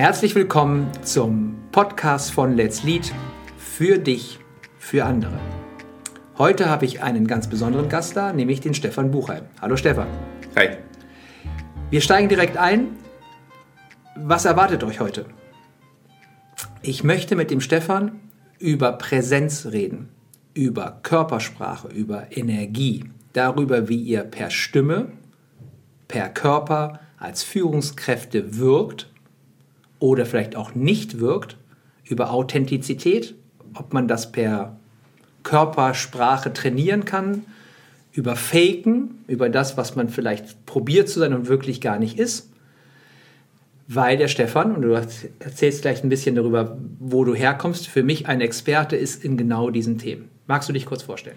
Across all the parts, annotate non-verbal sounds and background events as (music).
Herzlich willkommen zum Podcast von Let's Lead für dich, für andere. Heute habe ich einen ganz besonderen Gast da, nämlich den Stefan Buchheim. Hallo Stefan. Hi. Wir steigen direkt ein. Was erwartet euch heute? Ich möchte mit dem Stefan über Präsenz reden, über Körpersprache, über Energie, darüber, wie ihr per Stimme, per Körper als Führungskräfte wirkt oder vielleicht auch nicht wirkt, über Authentizität, ob man das per Körpersprache trainieren kann, über Faken, über das, was man vielleicht probiert zu sein und wirklich gar nicht ist. Weil der Stefan, und du erzählst gleich ein bisschen darüber, wo du herkommst, für mich ein Experte ist in genau diesen Themen. Magst du dich kurz vorstellen?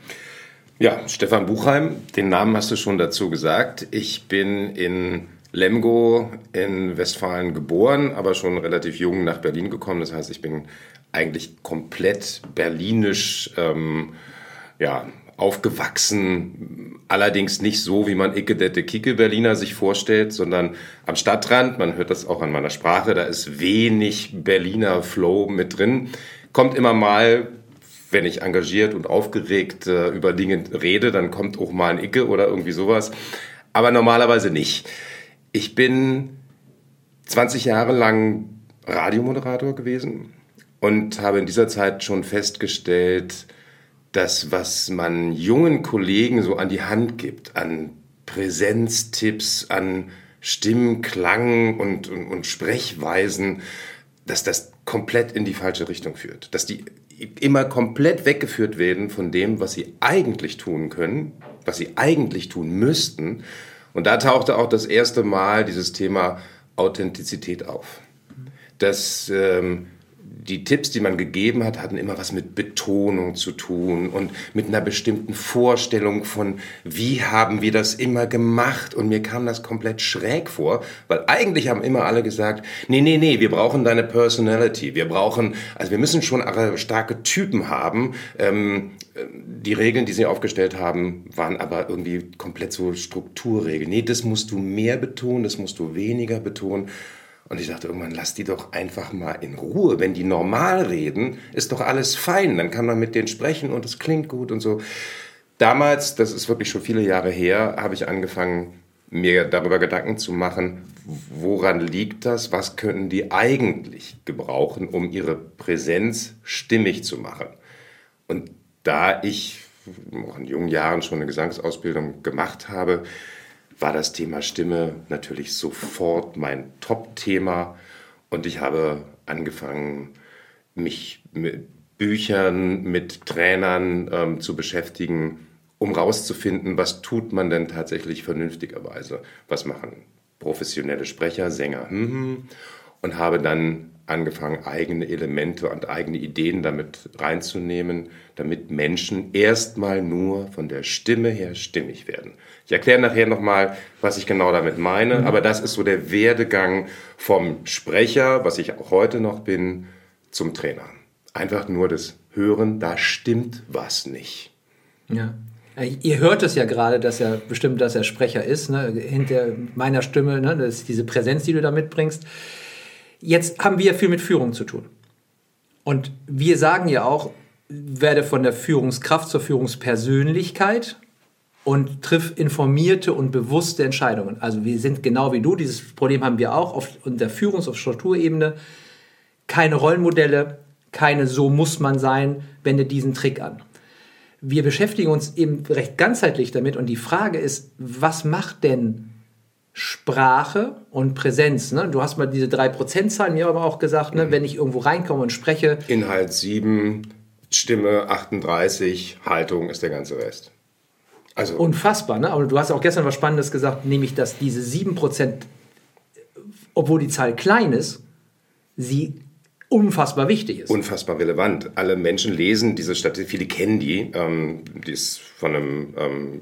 Ja, Stefan Buchheim, den Namen hast du schon dazu gesagt. Ich bin in Lemgo in Westfalen geboren, aber schon relativ jung nach Berlin gekommen. Das heißt, ich bin eigentlich komplett berlinisch ähm, ja, aufgewachsen. Allerdings nicht so, wie man Icke Kicke Berliner sich vorstellt, sondern am Stadtrand. Man hört das auch an meiner Sprache. Da ist wenig Berliner Flow mit drin. Kommt immer mal wenn ich engagiert und aufgeregt äh, über Dinge rede, dann kommt auch mal ein Icke oder irgendwie sowas. Aber normalerweise nicht. Ich bin 20 Jahre lang Radiomoderator gewesen und habe in dieser Zeit schon festgestellt, dass was man jungen Kollegen so an die Hand gibt, an Präsenztipps, an Stimmklang und, und, und Sprechweisen, dass das komplett in die falsche Richtung führt. Dass die immer komplett weggeführt werden von dem, was sie eigentlich tun können, was sie eigentlich tun müssten und da tauchte auch das erste Mal dieses Thema Authentizität auf. Dass ähm, die Tipps, die man gegeben hat, hatten immer was mit Betonung zu tun und mit einer bestimmten Vorstellung von, wie haben wir das immer gemacht. Und mir kam das komplett schräg vor, weil eigentlich haben immer alle gesagt, nee, nee, nee, wir brauchen deine Personality. Wir brauchen, also wir müssen schon starke Typen haben. Ähm, die Regeln, die sie aufgestellt haben, waren aber irgendwie komplett so Strukturregeln. Nee, das musst du mehr betonen, das musst du weniger betonen. Und ich dachte irgendwann, lass die doch einfach mal in Ruhe. Wenn die normal reden, ist doch alles fein. Dann kann man mit denen sprechen und es klingt gut und so. Damals, das ist wirklich schon viele Jahre her, habe ich angefangen, mir darüber Gedanken zu machen, woran liegt das? Was könnten die eigentlich gebrauchen, um ihre Präsenz stimmig zu machen? Und da ich in jungen Jahren schon eine Gesangsausbildung gemacht habe, war das Thema Stimme natürlich sofort mein Top-Thema. Und ich habe angefangen, mich mit Büchern, mit Trainern ähm, zu beschäftigen, um rauszufinden, was tut man denn tatsächlich vernünftigerweise, was machen professionelle Sprecher, Sänger, hm, und habe dann angefangen, eigene Elemente und eigene Ideen damit reinzunehmen, damit Menschen erstmal nur von der Stimme her stimmig werden. Ich erkläre nachher nochmal, was ich genau damit meine, mhm. aber das ist so der Werdegang vom Sprecher, was ich auch heute noch bin, zum Trainer. Einfach nur das Hören, da stimmt was nicht. Ja. Ihr hört es ja gerade, dass er bestimmt, dass er Sprecher ist, ne? hinter meiner Stimme, ne? das ist diese Präsenz, die du da mitbringst. Jetzt haben wir viel mit Führung zu tun. Und wir sagen ja auch, werde von der Führungskraft zur Führungspersönlichkeit und triff informierte und bewusste Entscheidungen. Also wir sind genau wie du, dieses Problem haben wir auch auf der Führungs- und Strukturebene. Keine Rollenmodelle, keine so muss man sein, wende diesen Trick an. Wir beschäftigen uns eben recht ganzheitlich damit und die Frage ist, was macht denn Sprache und Präsenz. Ne? Du hast mal diese 3%-Zahlen mir aber auch gesagt, ne? Mhm. wenn ich irgendwo reinkomme und spreche. Inhalt 7, Stimme 38, Haltung ist der ganze Rest. Also Unfassbar, ne? aber du hast auch gestern was Spannendes gesagt, nämlich, dass diese 7%, obwohl die Zahl klein ist, sie unfassbar wichtig ist. Unfassbar relevant. Alle Menschen lesen diese Statistik, viele kennen die, ähm, die ist von einem... Ähm,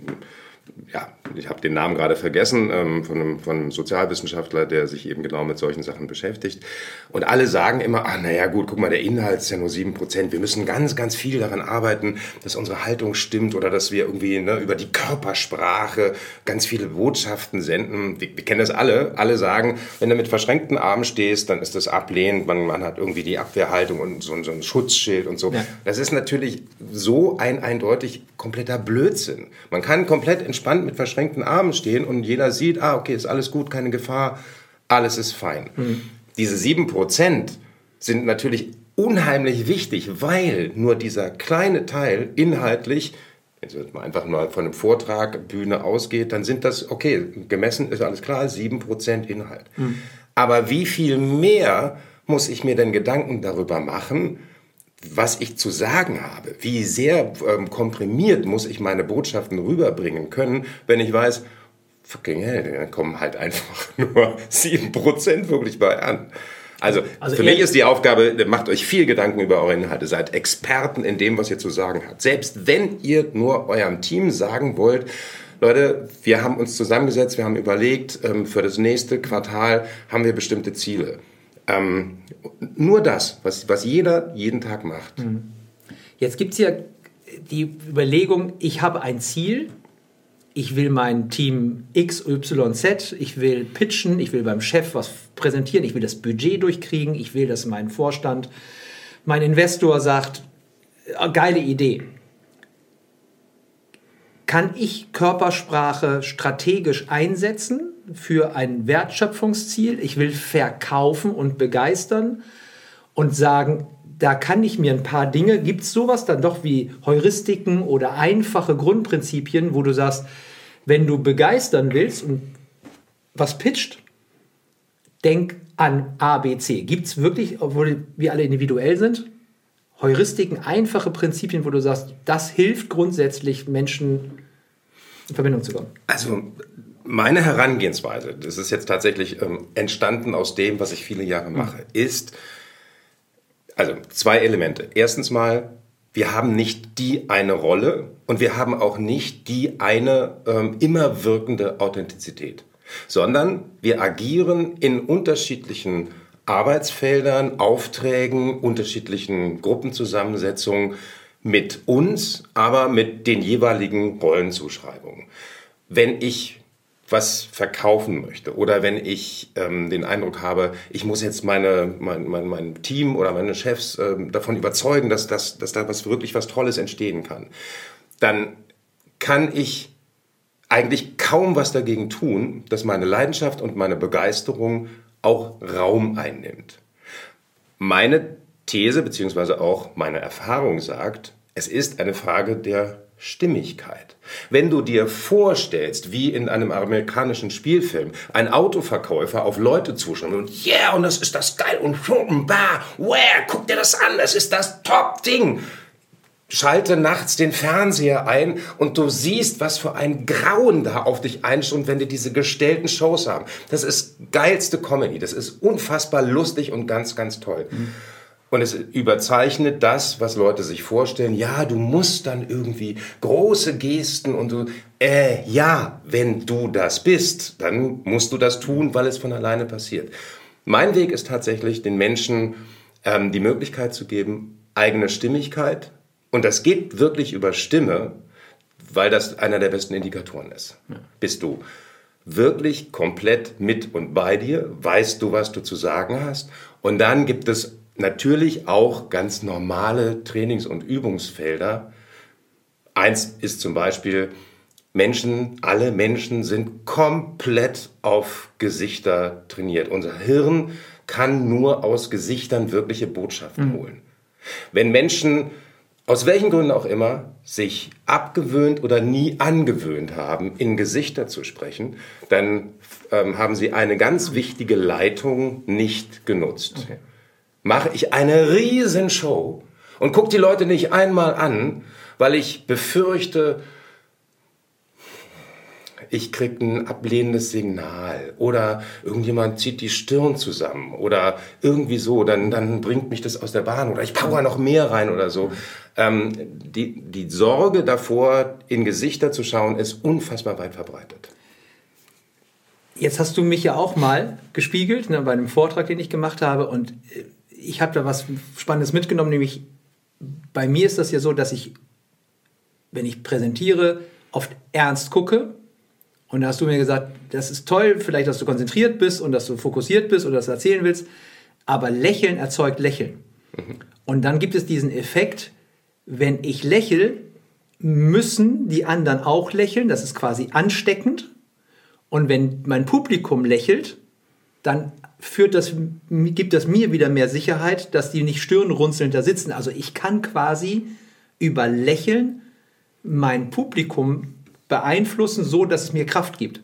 ja, ich habe den Namen gerade vergessen, ähm, von, einem, von einem Sozialwissenschaftler, der sich eben genau mit solchen Sachen beschäftigt. Und alle sagen immer, ah, naja, gut, guck mal, der Inhalt ist ja nur sieben Prozent. Wir müssen ganz, ganz viel daran arbeiten, dass unsere Haltung stimmt oder dass wir irgendwie ne, über die Körpersprache ganz viele Botschaften senden. Wir, wir kennen das alle. Alle sagen, wenn du mit verschränkten Armen stehst, dann ist das ablehnend. Man, man hat irgendwie die Abwehrhaltung und so, so ein Schutzschild und so. Ja. Das ist natürlich so ein eindeutig kompletter Blödsinn. Man kann komplett entspannt mit verschränkten Armen stehen und jeder sieht, ah, okay, ist alles gut, keine Gefahr, alles ist fein. Mhm. Diese sieben Prozent sind natürlich unheimlich wichtig, weil nur dieser kleine Teil inhaltlich, wenn man einfach mal von einem Vortrag, Bühne ausgeht, dann sind das, okay, gemessen ist alles klar, sieben Prozent Inhalt. Mhm. Aber wie viel mehr muss ich mir denn Gedanken darüber machen, was ich zu sagen habe, wie sehr ähm, komprimiert muss ich meine Botschaften rüberbringen können, wenn ich weiß, fucking hell, dann kommen halt einfach (laughs) nur sieben Prozent wirklich bei an. Also, also für mich ist die Aufgabe, macht euch viel Gedanken über eure Inhalte, seid Experten in dem, was ihr zu sagen habt. Selbst wenn ihr nur eurem Team sagen wollt, Leute, wir haben uns zusammengesetzt, wir haben überlegt, ähm, für das nächste Quartal haben wir bestimmte Ziele. Ähm, nur das, was, was jeder jeden Tag macht. Mhm. Jetzt gibt es ja die Überlegung, ich habe ein Ziel, ich will mein Team XYZ, ich will pitchen, ich will beim Chef was präsentieren, ich will das Budget durchkriegen, ich will, dass mein Vorstand, mein Investor sagt, ah, geile Idee. Kann ich Körpersprache strategisch einsetzen für ein Wertschöpfungsziel? Ich will verkaufen und begeistern und sagen, da kann ich mir ein paar Dinge, gibt es sowas dann doch wie Heuristiken oder einfache Grundprinzipien, wo du sagst, wenn du begeistern willst und was pitcht, denk an A, B, C. Gibt es wirklich, obwohl wir alle individuell sind, Heuristiken, einfache Prinzipien, wo du sagst, das hilft grundsätzlich Menschen in Verbindung zu kommen? Also meine Herangehensweise, das ist jetzt tatsächlich ähm, entstanden aus dem, was ich viele Jahre mache, mhm. ist, also zwei Elemente. Erstens mal, wir haben nicht die eine Rolle und wir haben auch nicht die eine ähm, immer wirkende Authentizität, sondern wir agieren in unterschiedlichen Arbeitsfeldern, Aufträgen, unterschiedlichen Gruppenzusammensetzungen mit uns, aber mit den jeweiligen Rollenzuschreibungen. Wenn ich was verkaufen möchte oder wenn ich ähm, den Eindruck habe, ich muss jetzt meine, mein, mein, mein Team oder meine Chefs ähm, davon überzeugen, dass, dass, dass da was wirklich was Tolles entstehen kann, dann kann ich eigentlich kaum was dagegen tun, dass meine Leidenschaft und meine Begeisterung auch Raum einnimmt. Meine These beziehungsweise auch meine Erfahrung sagt, es ist eine Frage der Stimmigkeit. Wenn du dir vorstellst, wie in einem amerikanischen Spielfilm ein Autoverkäufer auf Leute zuschaut und yeah, und das ist das geil und bah, wow, guck dir das an, das ist das Top-Ding. Schalte nachts den Fernseher ein und du siehst, was für ein Grauen da auf dich einstürmt, wenn die diese gestellten Shows haben. Das ist geilste Comedy. Das ist unfassbar lustig und ganz, ganz toll. Mhm. Und es überzeichnet das, was Leute sich vorstellen. Ja, du musst dann irgendwie große Gesten und du, äh, ja, wenn du das bist, dann musst du das tun, weil es von alleine passiert. Mein Weg ist tatsächlich, den Menschen ähm, die Möglichkeit zu geben, eigene Stimmigkeit. Und das geht wirklich über Stimme, weil das einer der besten Indikatoren ist. Ja. Bist du wirklich komplett mit und bei dir? Weißt du, was du zu sagen hast? Und dann gibt es natürlich auch ganz normale Trainings- und Übungsfelder. Eins ist zum Beispiel, Menschen, alle Menschen sind komplett auf Gesichter trainiert. Unser Hirn kann nur aus Gesichtern wirkliche Botschaften mhm. holen. Wenn Menschen aus welchen Gründen auch immer sich abgewöhnt oder nie angewöhnt haben, in Gesichter zu sprechen, dann ähm, haben sie eine ganz wichtige Leitung nicht genutzt. Okay mache ich eine Riesenshow und gucke die Leute nicht einmal an, weil ich befürchte, ich kriege ein ablehnendes Signal oder irgendjemand zieht die Stirn zusammen oder irgendwie so, dann, dann bringt mich das aus der Bahn oder ich power noch mehr rein oder so. Ähm, die, die Sorge davor, in Gesichter zu schauen, ist unfassbar weit verbreitet. Jetzt hast du mich ja auch mal gespiegelt ne, bei einem Vortrag, den ich gemacht habe und äh, ich habe da was Spannendes mitgenommen, nämlich bei mir ist das ja so, dass ich, wenn ich präsentiere, oft ernst gucke. Und da hast du mir gesagt, das ist toll, vielleicht, dass du konzentriert bist und dass du fokussiert bist oder das erzählen willst, aber Lächeln erzeugt Lächeln. Mhm. Und dann gibt es diesen Effekt, wenn ich lächle, müssen die anderen auch lächeln, das ist quasi ansteckend. Und wenn mein Publikum lächelt, dann führt das, gibt das mir wieder mehr Sicherheit, dass die nicht stirnrunzelnd da sitzen. Also ich kann quasi über Lächeln mein Publikum beeinflussen, so dass es mir Kraft gibt.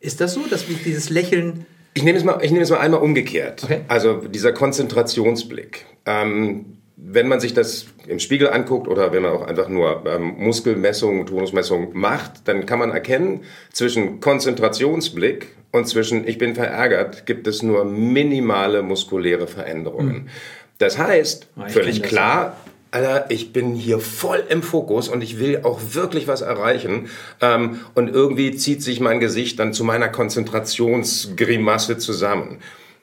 Ist das so, dass ich dieses Lächeln. Ich nehme es mal, ich nehme es mal einmal umgekehrt. Okay. Also dieser Konzentrationsblick. Ähm, wenn man sich das im Spiegel anguckt oder wenn man auch einfach nur ähm, Muskelmessung, Tonusmessung macht, dann kann man erkennen, zwischen Konzentrationsblick und zwischen ich bin verärgert gibt es nur minimale muskuläre Veränderungen. Mhm. Das heißt, oh, völlig klar, Alter, ich bin hier voll im Fokus und ich will auch wirklich was erreichen. Ähm, und irgendwie zieht sich mein Gesicht dann zu meiner Konzentrationsgrimasse zusammen.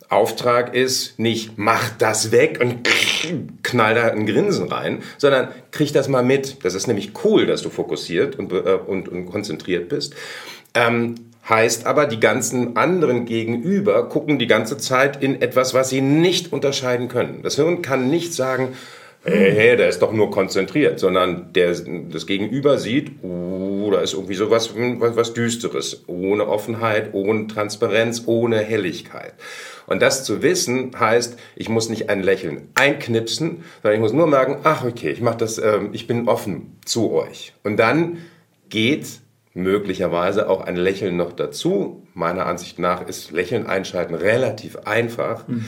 Auftrag ist nicht, mach das weg und (laughs) knall da ein Grinsen rein, sondern krieg das mal mit. Das ist nämlich cool, dass du fokussiert und, äh, und, und konzentriert bist. Ähm, heißt aber, die ganzen anderen Gegenüber gucken die ganze Zeit in etwas, was sie nicht unterscheiden können. Das Hirn kann nicht sagen, hey, hey, der ist doch nur konzentriert, sondern der, das Gegenüber sieht, oh, da ist irgendwie so was, was, was Düsteres, ohne Offenheit, ohne Transparenz, ohne Helligkeit. Und das zu wissen heißt, ich muss nicht ein Lächeln einknipsen, sondern ich muss nur merken, ach okay, ich mache das, äh, ich bin offen zu euch. Und dann geht möglicherweise auch ein Lächeln noch dazu. Meiner Ansicht nach ist Lächeln einschalten relativ einfach. Mhm.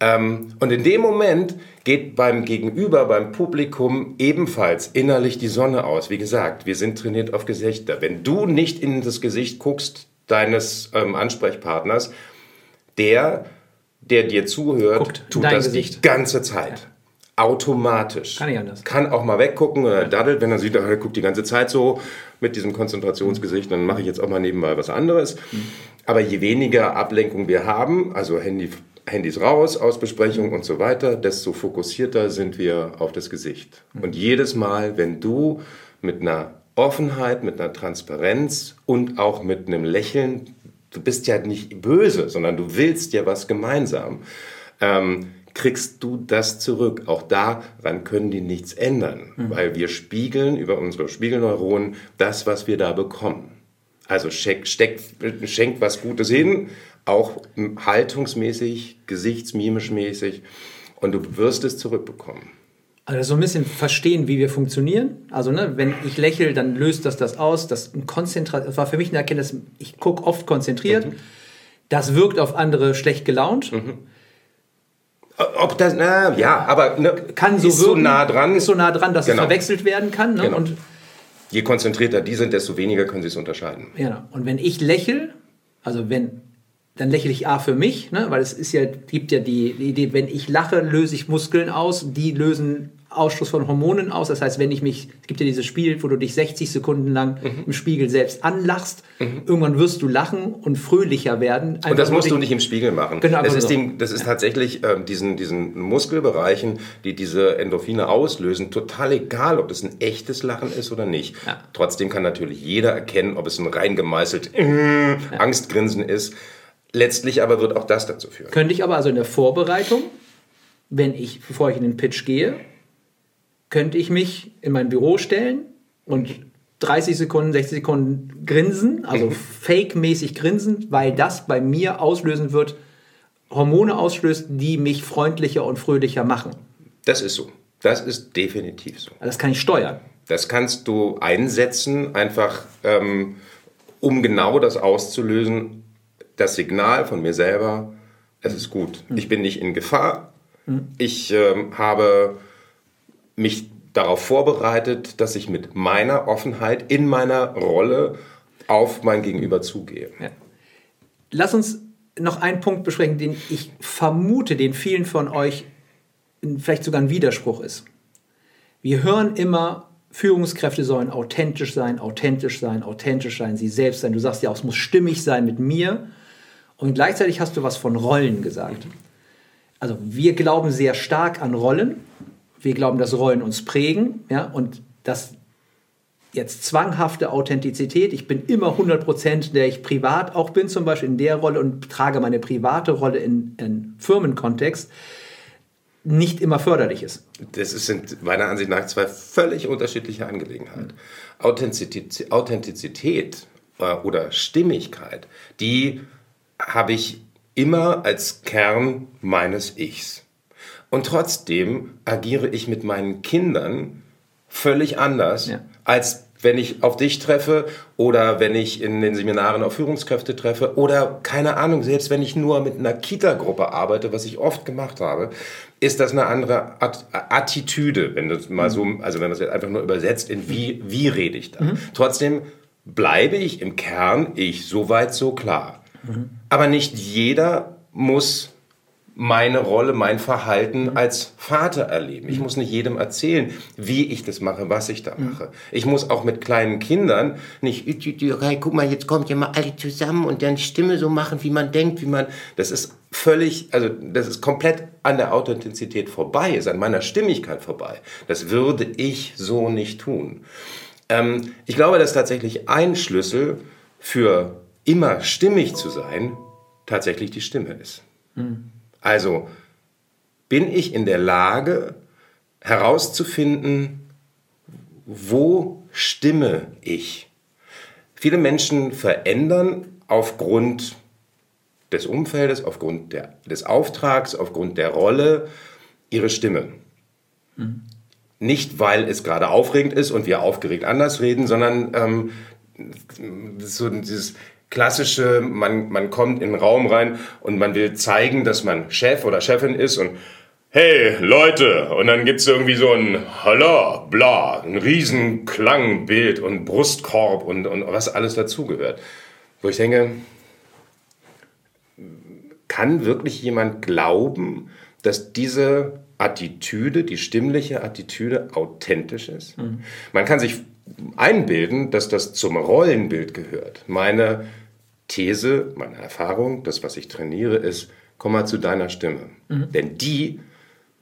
Ähm, und in dem Moment geht beim Gegenüber, beim Publikum ebenfalls innerlich die Sonne aus. Wie gesagt, wir sind trainiert auf Gesichter. Wenn du nicht in das Gesicht guckst deines ähm, Ansprechpartners, der der dir zuhört, Guckt tut das Gesicht. die ganze Zeit. Ja. Automatisch. Kann ich anders. Kann auch mal weggucken oder daddelt, wenn er sieht, er guckt die ganze Zeit so mit diesem Konzentrationsgesicht, dann mache ich jetzt auch mal nebenbei was anderes. Mhm. Aber je weniger Ablenkung wir haben, also Handy, Handys raus aus Besprechung und so weiter, desto fokussierter sind wir auf das Gesicht. Mhm. Und jedes Mal, wenn du mit einer Offenheit, mit einer Transparenz und auch mit einem Lächeln du bist ja nicht böse, sondern du willst ja was gemeinsam, ähm, kriegst du das zurück. Auch daran können die nichts ändern, mhm. weil wir spiegeln über unsere Spiegelneuronen das, was wir da bekommen. Also steck, steck, schenkt was Gutes hin, auch haltungsmäßig, gesichtsmimisch mäßig, und du wirst es zurückbekommen. Also so ein bisschen verstehen, wie wir funktionieren. Also ne, wenn ich lächle, dann löst das das aus. Das, das war für mich eine Erkenntnis, ich gucke oft konzentriert. Mhm. Das wirkt auf andere schlecht gelaunt. Mhm. Ob das, na ja, aber ne, kann so, ist wirken, so nah dran. Ist so nah dran, dass genau. es verwechselt werden kann. Ne? Genau. Und Je konzentrierter die sind, desto weniger können sie es unterscheiden. Ja, und wenn ich lächle, also wenn dann lächle ich A für mich, ne? weil es ist ja, gibt ja die, die Idee, wenn ich lache, löse ich Muskeln aus, die lösen Ausstoß von Hormonen aus. Das heißt, wenn ich mich, es gibt ja dieses Spiel, wo du dich 60 Sekunden lang mhm. im Spiegel selbst anlachst, mhm. irgendwann wirst du lachen und fröhlicher werden. und das musst du nicht im Spiegel machen. Genau, das ist, so. die, das ist ja. tatsächlich äh, diesen, diesen Muskelbereichen, die diese Endorphine auslösen, total egal, ob das ein echtes Lachen ist oder nicht. Ja. Trotzdem kann natürlich jeder erkennen, ob es ein rein gemeißelt äh, Angstgrinsen ist. Letztlich aber wird auch das dazu führen. Könnte ich aber also in der Vorbereitung, wenn ich, bevor ich in den Pitch gehe, könnte ich mich in mein Büro stellen und 30 Sekunden, 60 Sekunden grinsen, also (laughs) fake-mäßig grinsen, weil das bei mir auslösen wird, Hormone auslöst, die mich freundlicher und fröhlicher machen. Das ist so. Das ist definitiv so. Das kann ich steuern. Das kannst du einsetzen, einfach ähm, um genau das auszulösen, das Signal von mir selber, es ist gut. Mhm. Ich bin nicht in Gefahr. Mhm. Ich äh, habe mich darauf vorbereitet, dass ich mit meiner Offenheit in meiner Rolle auf mein Gegenüber zugehe. Ja. Lass uns noch einen Punkt besprechen, den ich vermute, den vielen von euch vielleicht sogar ein Widerspruch ist. Wir hören immer, Führungskräfte sollen authentisch sein, authentisch sein, authentisch sein, sie selbst sein. Du sagst ja auch, es muss stimmig sein mit mir. Und gleichzeitig hast du was von Rollen gesagt. Also wir glauben sehr stark an Rollen. Wir glauben, dass Rollen uns prägen. Ja, und dass jetzt zwanghafte Authentizität, ich bin immer 100%, der ich privat auch bin, zum Beispiel in der Rolle und trage meine private Rolle in, in Firmenkontext, nicht immer förderlich ist. Das sind meiner Ansicht nach zwei völlig unterschiedliche Angelegenheiten. Authentizität, Authentizität äh, oder Stimmigkeit, die habe ich immer als Kern meines Ichs. Und trotzdem agiere ich mit meinen Kindern völlig anders, ja. als wenn ich auf dich treffe oder wenn ich in den Seminaren auf Führungskräfte treffe oder keine Ahnung, selbst wenn ich nur mit einer Kita-Gruppe arbeite, was ich oft gemacht habe, ist das eine andere At Attitüde, wenn das mal so, also wenn man es jetzt einfach nur übersetzt in wie, wie rede ich da. Mhm. Trotzdem bleibe ich im Kern ich soweit so klar. Mhm. Aber nicht jeder muss meine Rolle, mein Verhalten mhm. als Vater erleben. Ich mhm. muss nicht jedem erzählen, wie ich das mache, was ich da mhm. mache. Ich muss auch mit kleinen Kindern nicht, okay, guck mal, jetzt kommt ja mal alle zusammen und dann Stimme so machen, wie man denkt, wie man, das ist völlig, also das ist komplett an der Authentizität vorbei, ist an meiner Stimmigkeit vorbei. Das würde ich so nicht tun. Ähm, ich glaube, dass tatsächlich ein Schlüssel für immer stimmig zu sein, tatsächlich die Stimme ist. Mhm. Also bin ich in der Lage herauszufinden, wo stimme ich? Viele Menschen verändern aufgrund des Umfeldes, aufgrund der, des Auftrags, aufgrund der Rolle ihre Stimme. Mhm. Nicht, weil es gerade aufregend ist und wir aufgeregt anders reden, sondern ähm, so dieses klassische, man, man kommt in den Raum rein und man will zeigen, dass man Chef oder Chefin ist und hey Leute, und dann gibt's irgendwie so ein Hallo, bla, ein riesen Klangbild und Brustkorb und, und was alles dazugehört. Wo ich denke, kann wirklich jemand glauben, dass diese Attitüde, die stimmliche Attitüde authentisch ist? Mhm. Man kann sich einbilden, dass das zum Rollenbild gehört. Meine These, meine Erfahrung, das, was ich trainiere, ist, komm mal zu deiner Stimme. Mhm. Denn die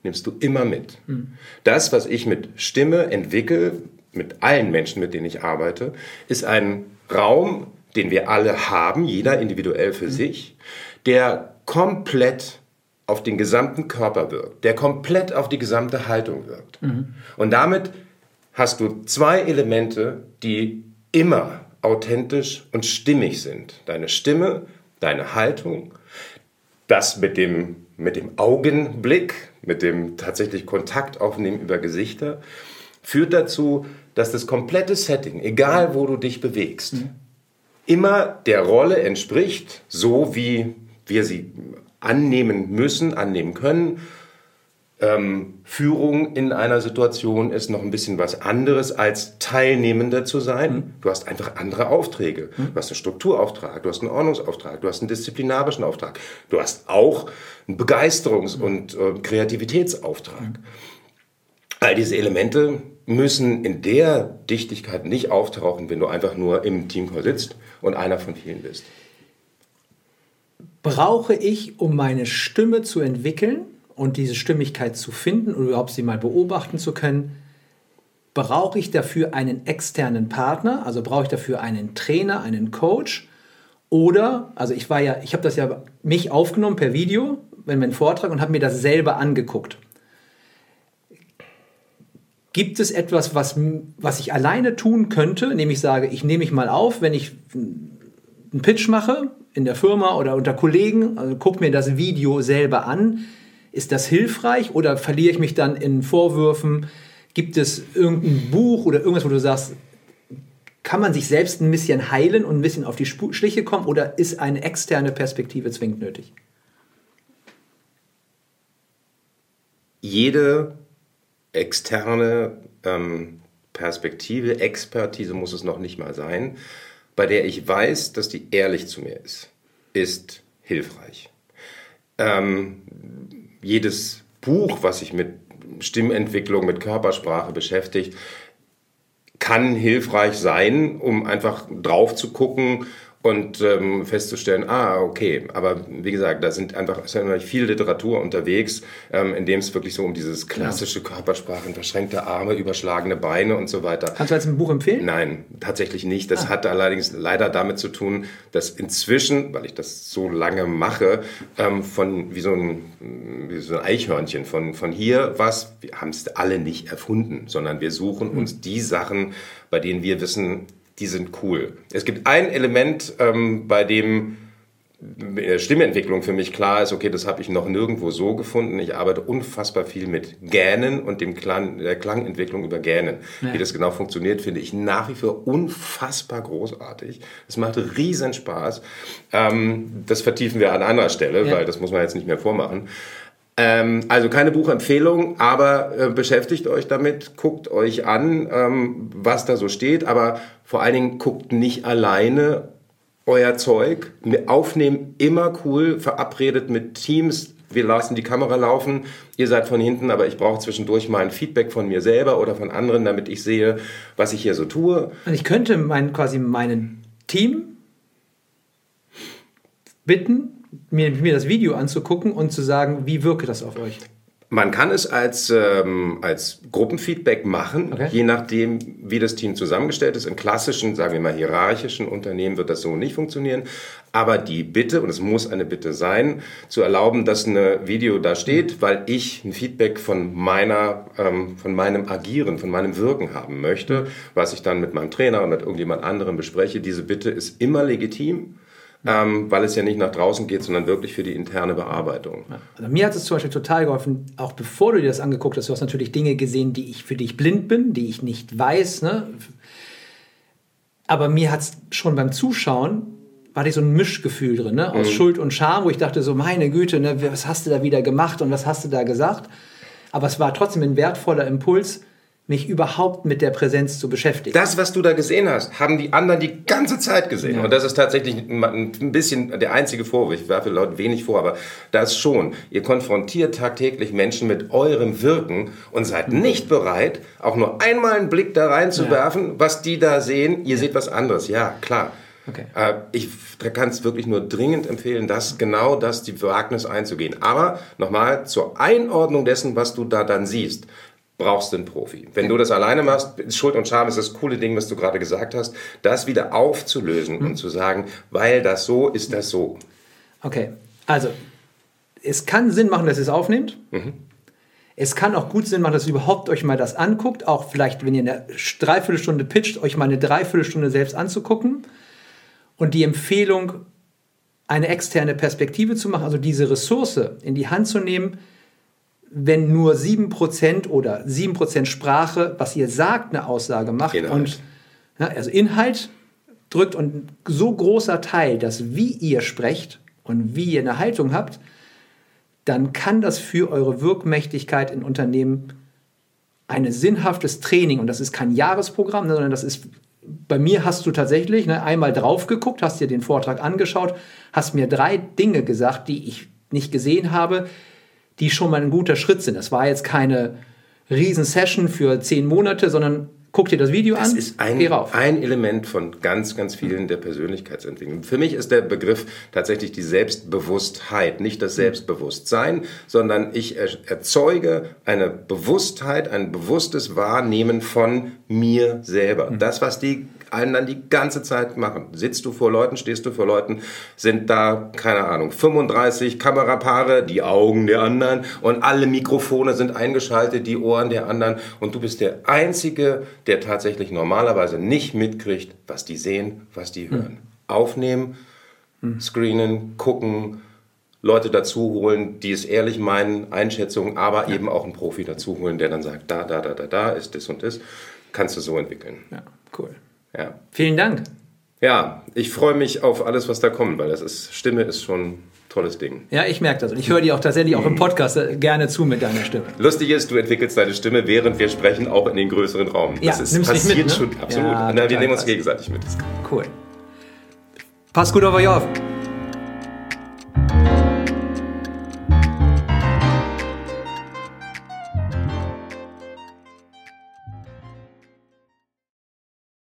nimmst du immer mit. Mhm. Das, was ich mit Stimme entwickle, mit allen Menschen, mit denen ich arbeite, ist ein Raum, den wir alle haben, jeder individuell für mhm. sich, der komplett auf den gesamten Körper wirkt, der komplett auf die gesamte Haltung wirkt. Mhm. Und damit hast du zwei Elemente, die immer authentisch und stimmig sind. Deine Stimme, deine Haltung, das mit dem, mit dem Augenblick, mit dem tatsächlich Kontakt aufnehmen über Gesichter, führt dazu, dass das komplette Setting, egal wo du dich bewegst, mhm. immer der Rolle entspricht, so wie wir sie annehmen müssen, annehmen können ähm, Führung in einer Situation ist noch ein bisschen was anderes als Teilnehmender zu sein. Mhm. Du hast einfach andere Aufträge. Mhm. Du hast einen Strukturauftrag, du hast einen Ordnungsauftrag, du hast einen disziplinarischen Auftrag. Du hast auch einen Begeisterungs- mhm. und äh, Kreativitätsauftrag. Mhm. All diese Elemente müssen in der Dichtigkeit nicht auftauchen, wenn du einfach nur im Teamcall sitzt und einer von vielen bist. Brauche ich, um meine Stimme zu entwickeln, und diese Stimmigkeit zu finden oder überhaupt sie mal beobachten zu können, brauche ich dafür einen externen Partner, also brauche ich dafür einen Trainer, einen Coach oder, also ich war ja, ich habe das ja mich aufgenommen per Video, wenn mein Vortrag und habe mir das selber angeguckt. Gibt es etwas, was, was ich alleine tun könnte, indem ich sage, ich nehme mich mal auf, wenn ich einen Pitch mache in der Firma oder unter Kollegen, also gucke mir das Video selber an, ist das hilfreich oder verliere ich mich dann in Vorwürfen? Gibt es irgendein Buch oder irgendwas, wo du sagst, kann man sich selbst ein bisschen heilen und ein bisschen auf die Schliche kommen oder ist eine externe Perspektive zwingend nötig? Jede externe ähm, Perspektive, Expertise muss es noch nicht mal sein, bei der ich weiß, dass die ehrlich zu mir ist, ist hilfreich. Ähm, jedes Buch, was sich mit Stimmentwicklung, mit Körpersprache beschäftigt, kann hilfreich sein, um einfach drauf zu gucken und ähm, festzustellen, ah, okay, aber wie gesagt, da sind einfach ist viel Literatur unterwegs, ähm, in dem es wirklich so um dieses klassische Körpersprache, verschränkte Arme, überschlagene Beine und so weiter. Kannst du jetzt ein Buch empfehlen? Nein, tatsächlich nicht. Das ah. hat allerdings leider damit zu tun, dass inzwischen, weil ich das so lange mache, ähm, von wie so, ein, wie so ein Eichhörnchen, von, von hier was, wir haben es alle nicht erfunden, sondern wir suchen uns die Sachen, bei denen wir wissen, die sind cool. Es gibt ein Element, ähm, bei dem der Stimmentwicklung für mich klar ist, okay, das habe ich noch nirgendwo so gefunden. Ich arbeite unfassbar viel mit Gähnen und dem Klang, der Klangentwicklung über Gähnen. Ja. Wie das genau funktioniert, finde ich nach wie vor unfassbar großartig. Es macht riesen Spaß. Ähm, das vertiefen wir an anderer Stelle, ja. weil das muss man jetzt nicht mehr vormachen. Ähm, also keine Buchempfehlung, aber äh, beschäftigt euch damit, guckt euch an, ähm, was da so steht, aber vor allen Dingen guckt nicht alleine euer Zeug. Aufnehmen immer cool, verabredet mit Teams. Wir lassen die Kamera laufen, ihr seid von hinten, aber ich brauche zwischendurch mal ein Feedback von mir selber oder von anderen, damit ich sehe, was ich hier so tue. Und ich könnte mein, quasi meinen Team bitten, mir, mir das Video anzugucken und zu sagen, wie wirkt das auf euch? Man kann es als, ähm, als Gruppenfeedback machen, okay. je nachdem, wie das Team zusammengestellt ist. In klassischen, sagen wir mal hierarchischen Unternehmen wird das so nicht funktionieren. Aber die Bitte, und es muss eine Bitte sein, zu erlauben, dass ein Video da steht, weil ich ein Feedback von meiner, ähm, von meinem Agieren, von meinem Wirken haben möchte, was ich dann mit meinem Trainer und mit irgendjemand anderem bespreche. Diese Bitte ist immer legitim ähm, weil es ja nicht nach draußen geht, sondern wirklich für die interne Bearbeitung. Also mir hat es zum Beispiel total geholfen, auch bevor du dir das angeguckt hast, du hast natürlich Dinge gesehen, die ich für dich blind bin, die ich nicht weiß. Ne? Aber mir hat es schon beim Zuschauen war ich so ein Mischgefühl drin, ne? aus mhm. Schuld und Scham, wo ich dachte so, meine Güte, ne, was hast du da wieder gemacht und was hast du da gesagt? Aber es war trotzdem ein wertvoller Impuls, mich überhaupt mit der Präsenz zu beschäftigen. Das, was du da gesehen hast, haben die anderen die ganze Zeit gesehen. Ja. Und das ist tatsächlich ein bisschen der einzige Vorwurf. Ich werfe Leuten wenig vor, aber das schon. Ihr konfrontiert tagtäglich Menschen mit eurem Wirken und seid mhm. nicht bereit, auch nur einmal einen Blick da reinzuwerfen, ja. was die da sehen. Ihr ja. seht was anderes. Ja, klar. Okay. Äh, ich kann es wirklich nur dringend empfehlen, das genau das, die Wagnis einzugehen. Aber nochmal zur Einordnung dessen, was du da dann siehst brauchst du einen Profi. Wenn du das alleine machst, Schuld und Scham ist das coole Ding, was du gerade gesagt hast, das wieder aufzulösen mhm. und zu sagen, weil das so ist, das so. Okay, also es kann Sinn machen, dass ihr es aufnehmt. Mhm. Es kann auch gut Sinn machen, dass ihr überhaupt euch mal das anguckt. Auch vielleicht, wenn ihr eine Dreiviertelstunde pitcht, euch mal eine Dreiviertelstunde selbst anzugucken. Und die Empfehlung, eine externe Perspektive zu machen, also diese Ressource in die Hand zu nehmen, wenn nur 7% oder 7% Sprache, was ihr sagt, eine Aussage macht Inhalt. und ja, also Inhalt drückt und so großer Teil, dass wie ihr sprecht und wie ihr eine Haltung habt, dann kann das für eure Wirkmächtigkeit in Unternehmen ein sinnhaftes Training und das ist kein Jahresprogramm, ne, sondern das ist bei mir hast du tatsächlich ne, einmal drauf geguckt, hast dir den Vortrag angeschaut, hast mir drei Dinge gesagt, die ich nicht gesehen habe, die schon mal ein guter Schritt sind. Das war jetzt keine Riesensession für zehn Monate, sondern guck dir das Video das an. Das ist ein, ein Element von ganz, ganz vielen der Persönlichkeitsentwicklung. Für mich ist der Begriff tatsächlich die Selbstbewusstheit, nicht das Selbstbewusstsein, sondern ich erzeuge eine Bewusstheit, ein bewusstes Wahrnehmen von mir selber. Mhm. Das, was die allen dann die ganze Zeit machen. Sitzt du vor Leuten, stehst du vor Leuten, sind da, keine Ahnung, 35 Kamerapaare, die Augen der anderen und alle Mikrofone sind eingeschaltet, die Ohren der anderen und du bist der Einzige, der tatsächlich normalerweise nicht mitkriegt, was die sehen, was die hören. Hm. Aufnehmen, hm. screenen, gucken, Leute dazu holen, die es ehrlich meinen, Einschätzungen, aber ja. eben auch einen Profi dazu holen, der dann sagt, da, da, da, da, da ist das und das. Kannst du so entwickeln. Ja, cool. Ja. Vielen Dank. Ja, ich freue mich auf alles, was da kommt, weil das ist, Stimme ist schon ein tolles Ding. Ja, ich merke das. Und ich höre dir auch tatsächlich auch im Podcast gerne zu mit deiner Stimme. Lustig ist, du entwickelst deine Stimme, während wir sprechen, auch in den größeren Raum. Ja, das ist nimmst passiert mit, ne? schon absolut. Ja, Na, wir nehmen uns gegenseitig mit. Cool. Passt gut auf euch auf.